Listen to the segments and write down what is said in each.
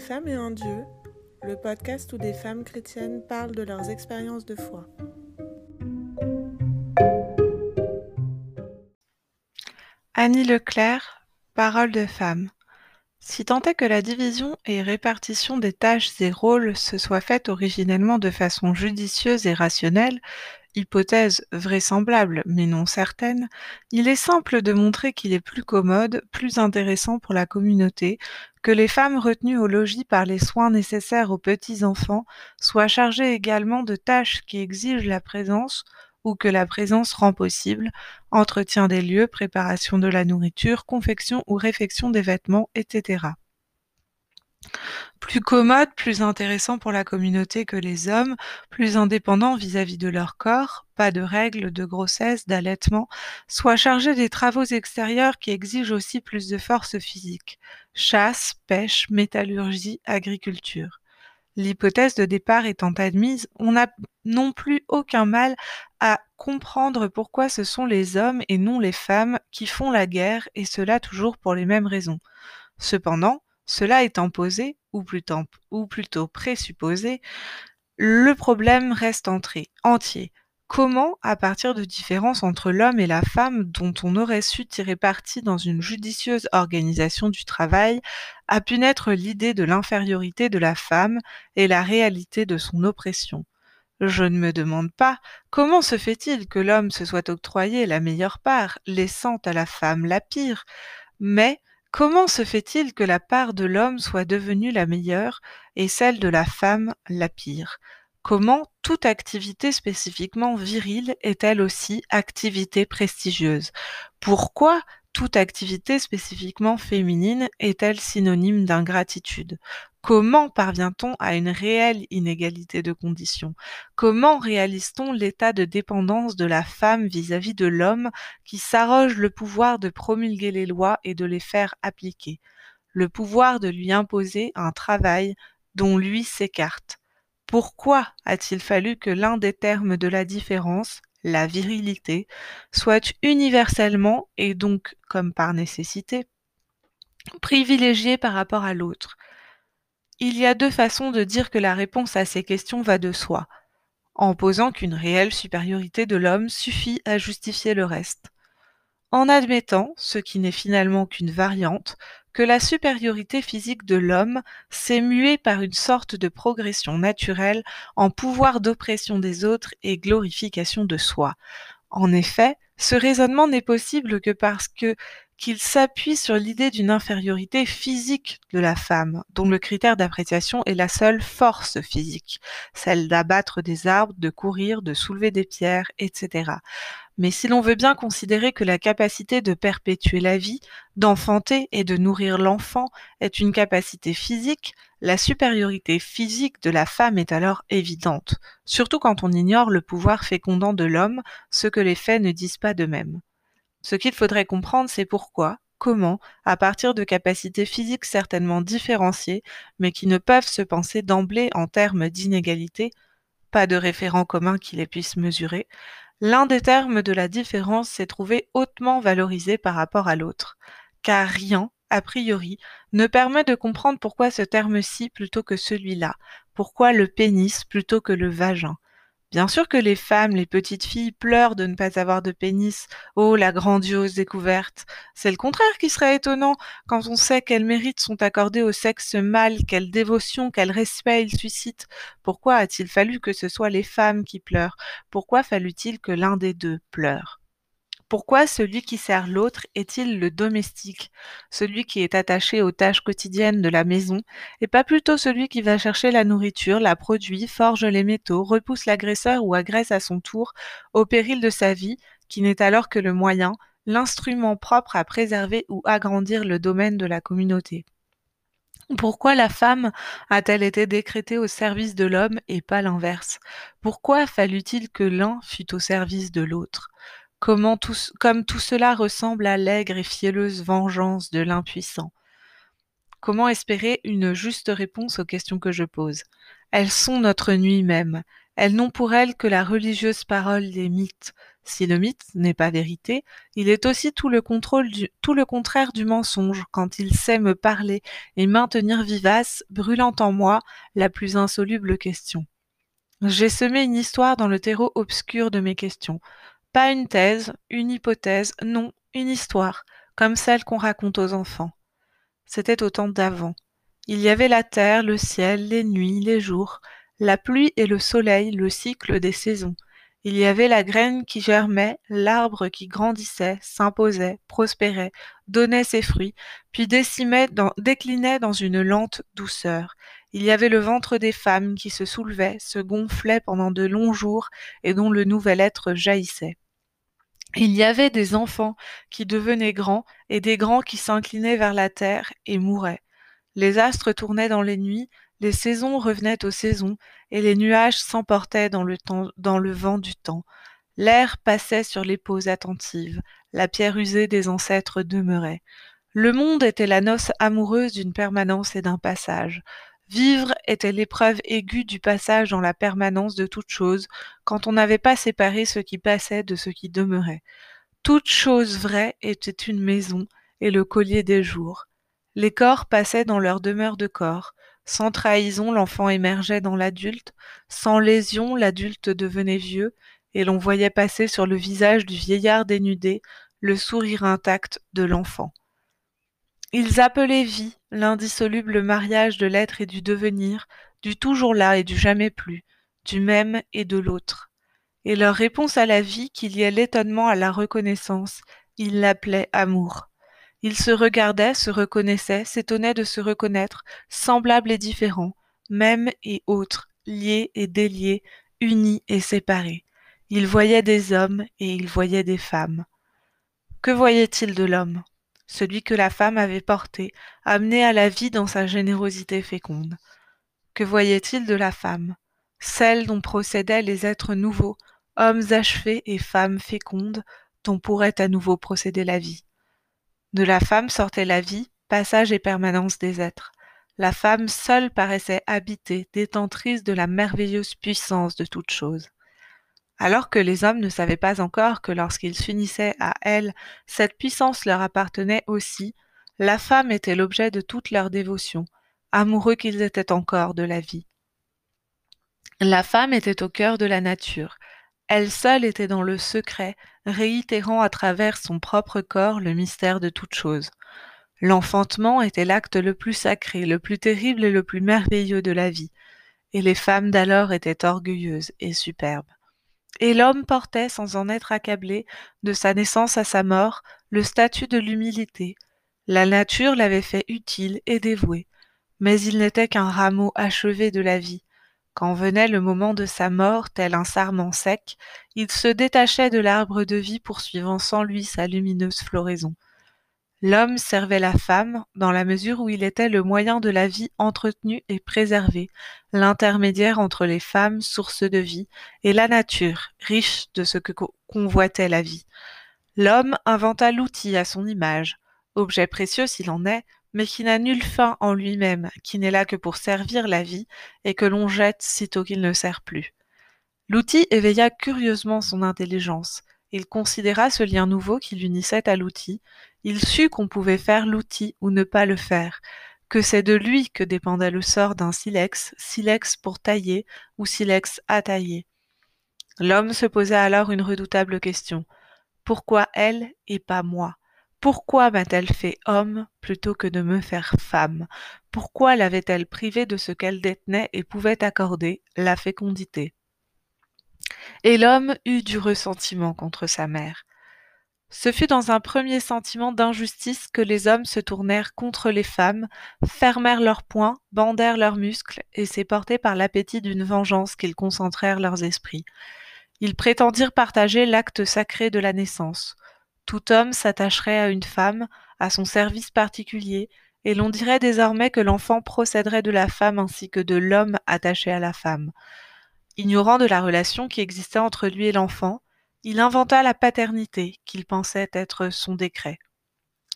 Femmes et un Dieu, le podcast où des femmes chrétiennes parlent de leurs expériences de foi. Annie Leclerc, Parole de femme. Si tant est que la division et répartition des tâches et rôles se soit faite originellement de façon judicieuse et rationnelle, hypothèse vraisemblable mais non certaine, il est simple de montrer qu'il est plus commode, plus intéressant pour la communauté que les femmes retenues au logis par les soins nécessaires aux petits-enfants soient chargées également de tâches qui exigent la présence ou que la présence rend possible, entretien des lieux, préparation de la nourriture, confection ou réfection des vêtements, etc plus commode, plus intéressant pour la communauté que les hommes, plus indépendants vis-à-vis de leur corps, pas de règles de grossesse, d'allaitement, soit chargés des travaux extérieurs qui exigent aussi plus de force physique, chasse, pêche, métallurgie, agriculture. L'hypothèse de départ étant admise, on n'a non plus aucun mal à comprendre pourquoi ce sont les hommes et non les femmes qui font la guerre, et cela toujours pour les mêmes raisons. Cependant, cela étant posé, ou plutôt, présupposé, le problème reste entré, entier. Comment, à partir de différences entre l'homme et la femme dont on aurait su tirer parti dans une judicieuse organisation du travail, a pu naître l'idée de l'infériorité de la femme et la réalité de son oppression? Je ne me demande pas comment se fait-il que l'homme se soit octroyé la meilleure part, laissant à la femme la pire, mais Comment se fait-il que la part de l'homme soit devenue la meilleure et celle de la femme la pire? Comment toute activité spécifiquement virile est-elle aussi activité prestigieuse? Pourquoi toute activité spécifiquement féminine est-elle synonyme d'ingratitude? Comment parvient-on à une réelle inégalité de conditions? Comment réalise-t-on l'état de dépendance de la femme vis-à-vis de l'homme qui s'arroge le pouvoir de promulguer les lois et de les faire appliquer, le pouvoir de lui imposer un travail dont lui s'écarte. Pourquoi a-t-il fallu que l'un des termes de la différence, la virilité, soit universellement, et donc comme par nécessité, privilégié par rapport à l'autre. Il y a deux façons de dire que la réponse à ces questions va de soi, en posant qu'une réelle supériorité de l'homme suffit à justifier le reste, en admettant, ce qui n'est finalement qu'une variante, que la supériorité physique de l'homme s'est muée par une sorte de progression naturelle en pouvoir d'oppression des autres et glorification de soi. En effet, ce raisonnement n'est possible que parce que qu'il s'appuie sur l'idée d'une infériorité physique de la femme, dont le critère d'appréciation est la seule force physique, celle d'abattre des arbres, de courir, de soulever des pierres, etc. Mais si l'on veut bien considérer que la capacité de perpétuer la vie, d'enfanter et de nourrir l'enfant est une capacité physique, la supériorité physique de la femme est alors évidente, surtout quand on ignore le pouvoir fécondant de l'homme, ce que les faits ne disent pas de même. Ce qu'il faudrait comprendre, c'est pourquoi, comment, à partir de capacités physiques certainement différenciées, mais qui ne peuvent se penser d'emblée en termes d'inégalité, pas de référent commun qui les puisse mesurer, l'un des termes de la différence s'est trouvé hautement valorisé par rapport à l'autre, car rien, a priori, ne permet de comprendre pourquoi ce terme-ci plutôt que celui-là, pourquoi le pénis plutôt que le vagin, Bien sûr que les femmes, les petites filles pleurent de ne pas avoir de pénis. Oh, la grandiose découverte. C'est le contraire qui serait étonnant quand on sait quels mérites sont accordés au sexe mâle, quelle dévotion, quel respect il suscite. Pourquoi a-t-il fallu que ce soit les femmes qui pleurent? Pourquoi fallut-il que l'un des deux pleure? Pourquoi celui qui sert l'autre est-il le domestique, celui qui est attaché aux tâches quotidiennes de la maison, et pas plutôt celui qui va chercher la nourriture, la produit, forge les métaux, repousse l'agresseur ou agresse à son tour, au péril de sa vie, qui n'est alors que le moyen, l'instrument propre à préserver ou agrandir le domaine de la communauté? Pourquoi la femme a-t-elle été décrétée au service de l'homme et pas l'inverse? Pourquoi fallut-il que l'un fût au service de l'autre? Comment tout, comme tout cela ressemble à l'aigre et fielleuse vengeance de l'impuissant. Comment espérer une juste réponse aux questions que je pose? Elles sont notre nuit même. Elles n'ont pour elles que la religieuse parole des mythes. Si le mythe n'est pas vérité, il est aussi tout le, tout le contraire du mensonge quand il sait me parler et maintenir vivace, brûlant en moi la plus insoluble question. J'ai semé une histoire dans le terreau obscur de mes questions. Pas une thèse, une hypothèse, non, une histoire, comme celle qu'on raconte aux enfants. C'était au temps d'avant. Il y avait la terre, le ciel, les nuits, les jours, la pluie et le soleil, le cycle des saisons. Il y avait la graine qui germait, l'arbre qui grandissait, s'imposait, prospérait, donnait ses fruits, puis déclinait dans une lente douceur. Il y avait le ventre des femmes qui se soulevait, se gonflait pendant de longs jours et dont le nouvel être jaillissait. Il y avait des enfants qui devenaient grands et des grands qui s'inclinaient vers la terre et mouraient. Les astres tournaient dans les nuits, les saisons revenaient aux saisons, et les nuages s'emportaient dans le, vent du temps. L'air passait sur les peaux attentives, la pierre usée des ancêtres demeurait. Le monde était la noce amoureuse d'une permanence et d'un passage. Vivre était l'épreuve aiguë du passage dans la permanence de toute chose, quand on n'avait pas séparé ce qui passait de ce qui demeurait. Toute chose vraie était une maison et le collier des jours. Les corps passaient dans leur demeure de corps. Sans trahison, l'enfant émergeait dans l'adulte. Sans lésion, l'adulte devenait vieux, et l'on voyait passer sur le visage du vieillard dénudé le sourire intact de l'enfant. Ils appelaient vie l'indissoluble mariage de l'être et du devenir, du toujours là et du jamais plus, du même et de l'autre. Et leur réponse à la vie qu'il y ait l'étonnement à la reconnaissance, ils l'appelaient amour. Ils se regardaient, se reconnaissaient, s'étonnaient de se reconnaître, semblables et différents, mêmes et autres, liés et déliés, unis et séparés. Ils voyaient des hommes et ils voyaient des femmes. Que voyaient-ils de l'homme? Celui que la femme avait porté, amené à la vie dans sa générosité féconde. Que voyait-il de la femme? Celle dont procédaient les êtres nouveaux, hommes achevés et femmes fécondes, dont pourrait à nouveau procéder la vie? De la femme sortait la vie, passage et permanence des êtres. La femme seule paraissait habitée, détentrice de la merveilleuse puissance de toute chose alors que les hommes ne savaient pas encore que lorsqu'ils s'unissaient à elle, cette puissance leur appartenait aussi, la femme était l'objet de toute leur dévotion, amoureux qu'ils étaient encore de la vie. La femme était au cœur de la nature, elle seule était dans le secret, réitérant à travers son propre corps le mystère de toute chose. L'enfantement était l'acte le plus sacré, le plus terrible et le plus merveilleux de la vie, et les femmes d'alors étaient orgueilleuses et superbes. Et l'homme portait, sans en être accablé, de sa naissance à sa mort, le statut de l'humilité. La nature l'avait fait utile et dévoué, mais il n'était qu'un rameau achevé de la vie. Quand venait le moment de sa mort, tel un sarment sec, il se détachait de l'arbre de vie poursuivant sans lui sa lumineuse floraison. L'homme servait la femme dans la mesure où il était le moyen de la vie entretenue et préservée, l'intermédiaire entre les femmes, source de vie, et la nature, riche de ce que convoitait la vie. L'homme inventa l'outil à son image, objet précieux s'il en est, mais qui n'a nulle fin en lui-même, qui n'est là que pour servir la vie, et que l'on jette sitôt qu'il ne sert plus. L'outil éveilla curieusement son intelligence. Il considéra ce lien nouveau qui l'unissait à l'outil, il sut qu'on pouvait faire l'outil ou ne pas le faire, que c'est de lui que dépendait le sort d'un silex, silex pour tailler ou silex à tailler. L'homme se posa alors une redoutable question. Pourquoi elle et pas moi? Pourquoi m'a-t-elle fait homme plutôt que de me faire femme? Pourquoi l'avait-elle privé de ce qu'elle détenait et pouvait accorder, la fécondité? Et l'homme eut du ressentiment contre sa mère. Ce fut dans un premier sentiment d'injustice que les hommes se tournèrent contre les femmes, fermèrent leurs poings, bandèrent leurs muscles, et c'est porté par l'appétit d'une vengeance qu'ils concentrèrent leurs esprits. Ils prétendirent partager l'acte sacré de la naissance. Tout homme s'attacherait à une femme, à son service particulier, et l'on dirait désormais que l'enfant procéderait de la femme ainsi que de l'homme attaché à la femme. Ignorant de la relation qui existait entre lui et l'enfant, il inventa la paternité, qu'il pensait être son décret.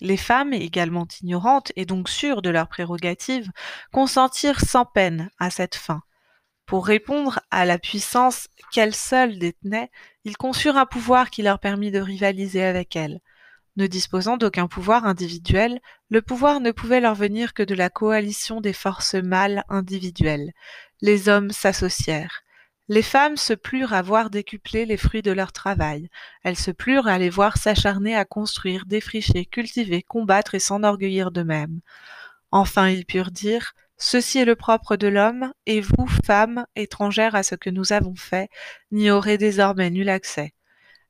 Les femmes, également ignorantes et donc sûres de leurs prérogatives, consentirent sans peine à cette fin. Pour répondre à la puissance qu'elles seules détenaient, ils conçurent un pouvoir qui leur permit de rivaliser avec elles. Ne disposant d'aucun pouvoir individuel, le pouvoir ne pouvait leur venir que de la coalition des forces mâles individuelles. Les hommes s'associèrent. Les femmes se plurent à voir décupler les fruits de leur travail. Elles se plurent à les voir s'acharner à construire, défricher, cultiver, combattre et s'enorgueillir d'eux-mêmes. Enfin ils purent dire Ceci est le propre de l'homme, et vous, femmes, étrangères à ce que nous avons fait, n'y aurez désormais nul accès.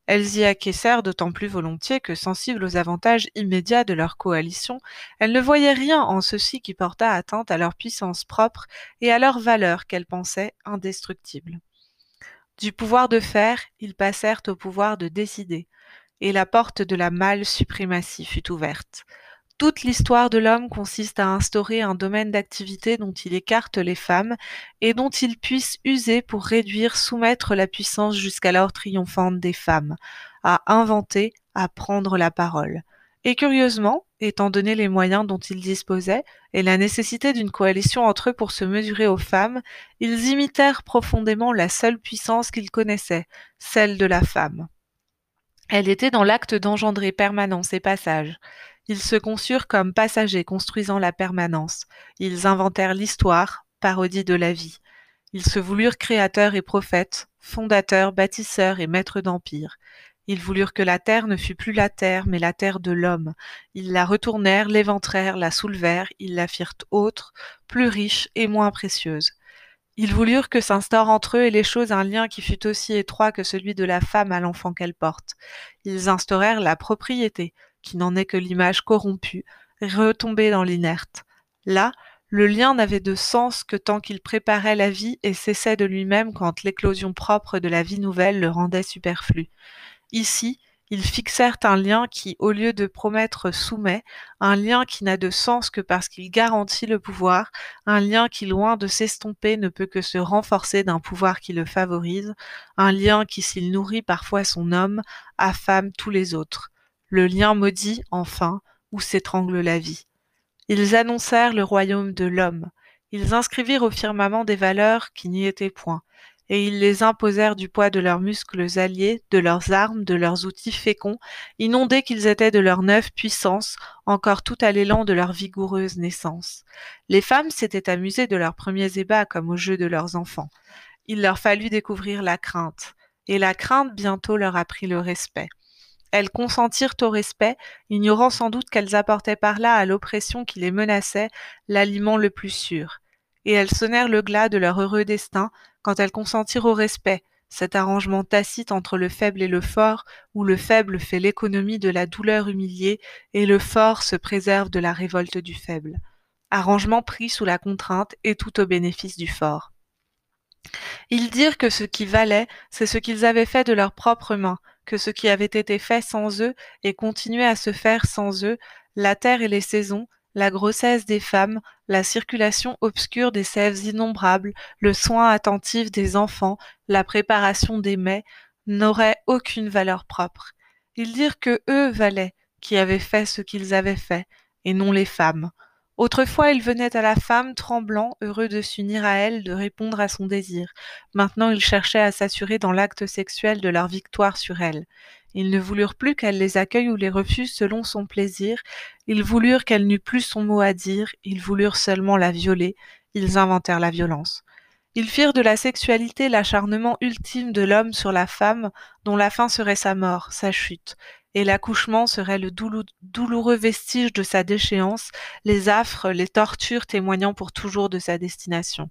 Elles y acquiescèrent d'autant plus volontiers que, sensibles aux avantages immédiats de leur coalition, elles ne voyaient rien en ceci qui portât atteinte à leur puissance propre et à leur valeur qu'elles pensaient indestructibles. Du pouvoir de faire, ils passèrent au pouvoir de décider, et la porte de la mâle suprématie fut ouverte. Toute l'histoire de l'homme consiste à instaurer un domaine d'activité dont il écarte les femmes et dont il puisse user pour réduire, soumettre la puissance jusqu'alors triomphante des femmes, à inventer, à prendre la parole. Et curieusement, étant donné les moyens dont ils disposaient et la nécessité d'une coalition entre eux pour se mesurer aux femmes, ils imitèrent profondément la seule puissance qu'ils connaissaient, celle de la femme. Elle était dans l'acte d'engendrer permanence et passage. Ils se conçurent comme passagers construisant la permanence. Ils inventèrent l'histoire, parodie de la vie. Ils se voulurent créateurs et prophètes, fondateurs, bâtisseurs et maîtres d'empire. Ils voulurent que la terre ne fût plus la terre, mais la terre de l'homme. Ils la retournèrent, l'éventrèrent, la soulevèrent, ils la firent autre, plus riche et moins précieuse. Ils voulurent que s'instaure entre eux et les choses un lien qui fût aussi étroit que celui de la femme à l'enfant qu'elle porte. Ils instaurèrent la propriété, qui n'en est que l'image corrompue, retombée dans l'inerte. Là, le lien n'avait de sens que tant qu'il préparait la vie et cessait de lui-même quand l'éclosion propre de la vie nouvelle le rendait superflu. Ici, ils fixèrent un lien qui, au lieu de promettre soumet, un lien qui n'a de sens que parce qu'il garantit le pouvoir, un lien qui, loin de s'estomper, ne peut que se renforcer d'un pouvoir qui le favorise, un lien qui, s'il nourrit parfois son homme, affame tous les autres. Le lien maudit, enfin, où s'étrangle la vie. Ils annoncèrent le royaume de l'homme. Ils inscrivirent au firmament des valeurs qui n'y étaient point et ils les imposèrent du poids de leurs muscles alliés, de leurs armes, de leurs outils féconds, inondés qu'ils étaient de leur neuve puissance, encore tout à l'élan de leur vigoureuse naissance. Les femmes s'étaient amusées de leurs premiers ébats comme au jeu de leurs enfants. Il leur fallut découvrir la crainte, et la crainte bientôt leur apprit le respect. Elles consentirent au respect, ignorant sans doute qu'elles apportaient par là à l'oppression qui les menaçait l'aliment le plus sûr et elles sonnèrent le glas de leur heureux destin quand elles consentirent au respect, cet arrangement tacite entre le faible et le fort, où le faible fait l'économie de la douleur humiliée et le fort se préserve de la révolte du faible. Arrangement pris sous la contrainte et tout au bénéfice du fort. Ils dirent que ce qui valait, c'est ce qu'ils avaient fait de leurs propres mains, que ce qui avait été fait sans eux et continuait à se faire sans eux, la terre et les saisons, la grossesse des femmes, la circulation obscure des sèves innombrables, le soin attentif des enfants, la préparation des mets, n'auraient aucune valeur propre. Ils dirent que eux valaient, qui avaient fait ce qu'ils avaient fait, et non les femmes. Autrefois ils venaient à la femme tremblant, heureux de s'unir à elle, de répondre à son désir. Maintenant ils cherchaient à s'assurer dans l'acte sexuel de leur victoire sur elle. Ils ne voulurent plus qu'elle les accueille ou les refuse selon son plaisir, ils voulurent qu'elle n'eût plus son mot à dire, ils voulurent seulement la violer, ils inventèrent la violence. Ils firent de la sexualité l'acharnement ultime de l'homme sur la femme, dont la fin serait sa mort, sa chute, et l'accouchement serait le douloureux vestige de sa déchéance, les affres, les tortures témoignant pour toujours de sa destination.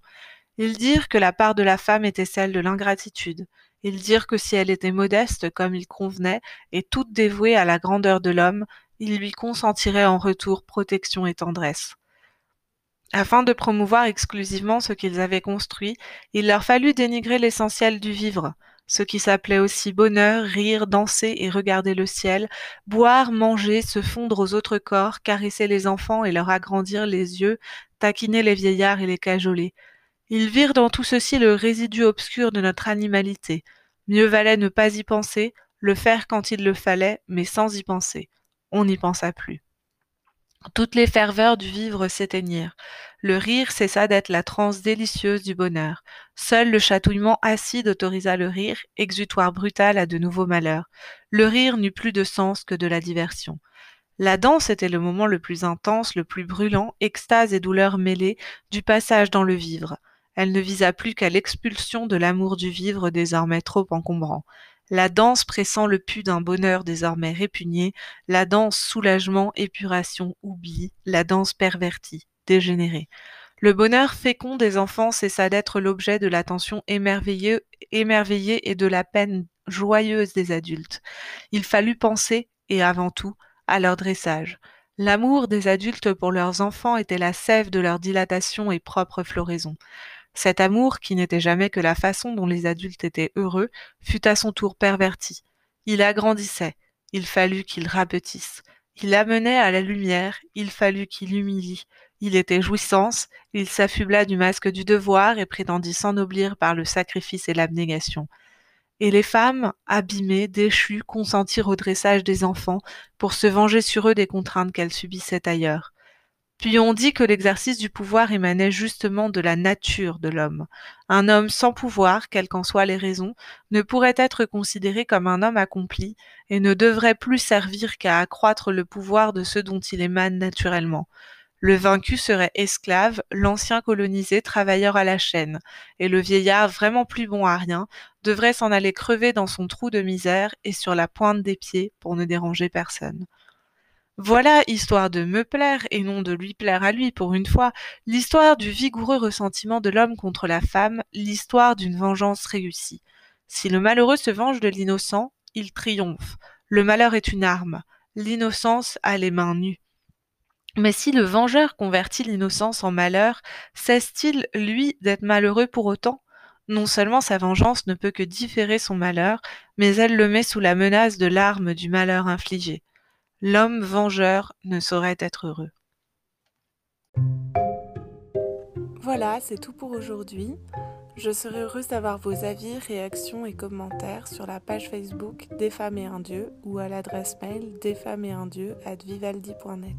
Ils dirent que la part de la femme était celle de l'ingratitude, ils dirent que si elle était modeste comme il convenait, et toute dévouée à la grandeur de l'homme, ils lui consentiraient en retour protection et tendresse. Afin de promouvoir exclusivement ce qu'ils avaient construit, il leur fallut dénigrer l'essentiel du vivre, ce qui s'appelait aussi bonheur, rire, danser et regarder le ciel, boire, manger, se fondre aux autres corps, caresser les enfants et leur agrandir les yeux, taquiner les vieillards et les cajoler, ils virent dans tout ceci le résidu obscur de notre animalité. Mieux valait ne pas y penser, le faire quand il le fallait, mais sans y penser. On n'y pensa plus. Toutes les ferveurs du vivre s'éteignirent. Le rire cessa d'être la transe délicieuse du bonheur. Seul le chatouillement acide autorisa le rire, exutoire brutal à de nouveaux malheurs. Le rire n'eut plus de sens que de la diversion. La danse était le moment le plus intense, le plus brûlant, extase et douleur mêlées, du passage dans le vivre. Elle ne visa plus qu'à l'expulsion de l'amour du vivre désormais trop encombrant. La danse pressant le pu d'un bonheur désormais répugné, la danse soulagement, épuration, oubli, la danse pervertie, dégénérée. Le bonheur fécond des enfants cessa d'être l'objet de l'attention émerveillée, émerveillée et de la peine joyeuse des adultes. Il fallut penser, et avant tout, à leur dressage. L'amour des adultes pour leurs enfants était la sève de leur dilatation et propre floraison. Cet amour, qui n'était jamais que la façon dont les adultes étaient heureux, fut à son tour perverti. Il agrandissait, il fallut qu'il rapetisse. Il amenait à la lumière, il fallut qu'il humilie. Il était jouissance, il s'affubla du masque du devoir et prétendit s'ennoblir par le sacrifice et l'abnégation. Et les femmes, abîmées, déchues, consentirent au dressage des enfants pour se venger sur eux des contraintes qu'elles subissaient ailleurs. Puis on dit que l'exercice du pouvoir émanait justement de la nature de l'homme. Un homme sans pouvoir, quelles qu'en soient les raisons, ne pourrait être considéré comme un homme accompli et ne devrait plus servir qu'à accroître le pouvoir de ceux dont il émane naturellement. Le vaincu serait esclave, l'ancien colonisé travailleur à la chaîne, et le vieillard vraiment plus bon à rien devrait s'en aller crever dans son trou de misère et sur la pointe des pieds pour ne déranger personne. Voilà, histoire de me plaire et non de lui plaire à lui pour une fois, l'histoire du vigoureux ressentiment de l'homme contre la femme, l'histoire d'une vengeance réussie. Si le malheureux se venge de l'innocent, il triomphe. Le malheur est une arme. L'innocence a les mains nues. Mais si le vengeur convertit l'innocence en malheur, cesse-t-il, lui, d'être malheureux pour autant? Non seulement sa vengeance ne peut que différer son malheur, mais elle le met sous la menace de l'arme du malheur infligé. L'homme vengeur ne saurait être heureux. Voilà, c'est tout pour aujourd'hui. Je serai heureuse d'avoir vos avis, réactions et commentaires sur la page Facebook Des femmes et un dieu ou à l'adresse mail desfemmesetundieu at vivaldi.net.